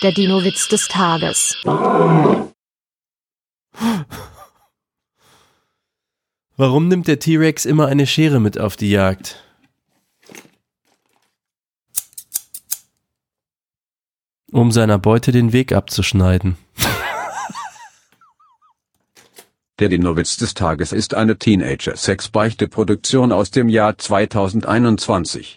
Der Dino-Witz des Tages. Warum nimmt der T-Rex immer eine Schere mit auf die Jagd? Um seiner Beute den Weg abzuschneiden. Der Dino-Witz des Tages ist eine Teenager-Sex-Beichte-Produktion aus dem Jahr 2021.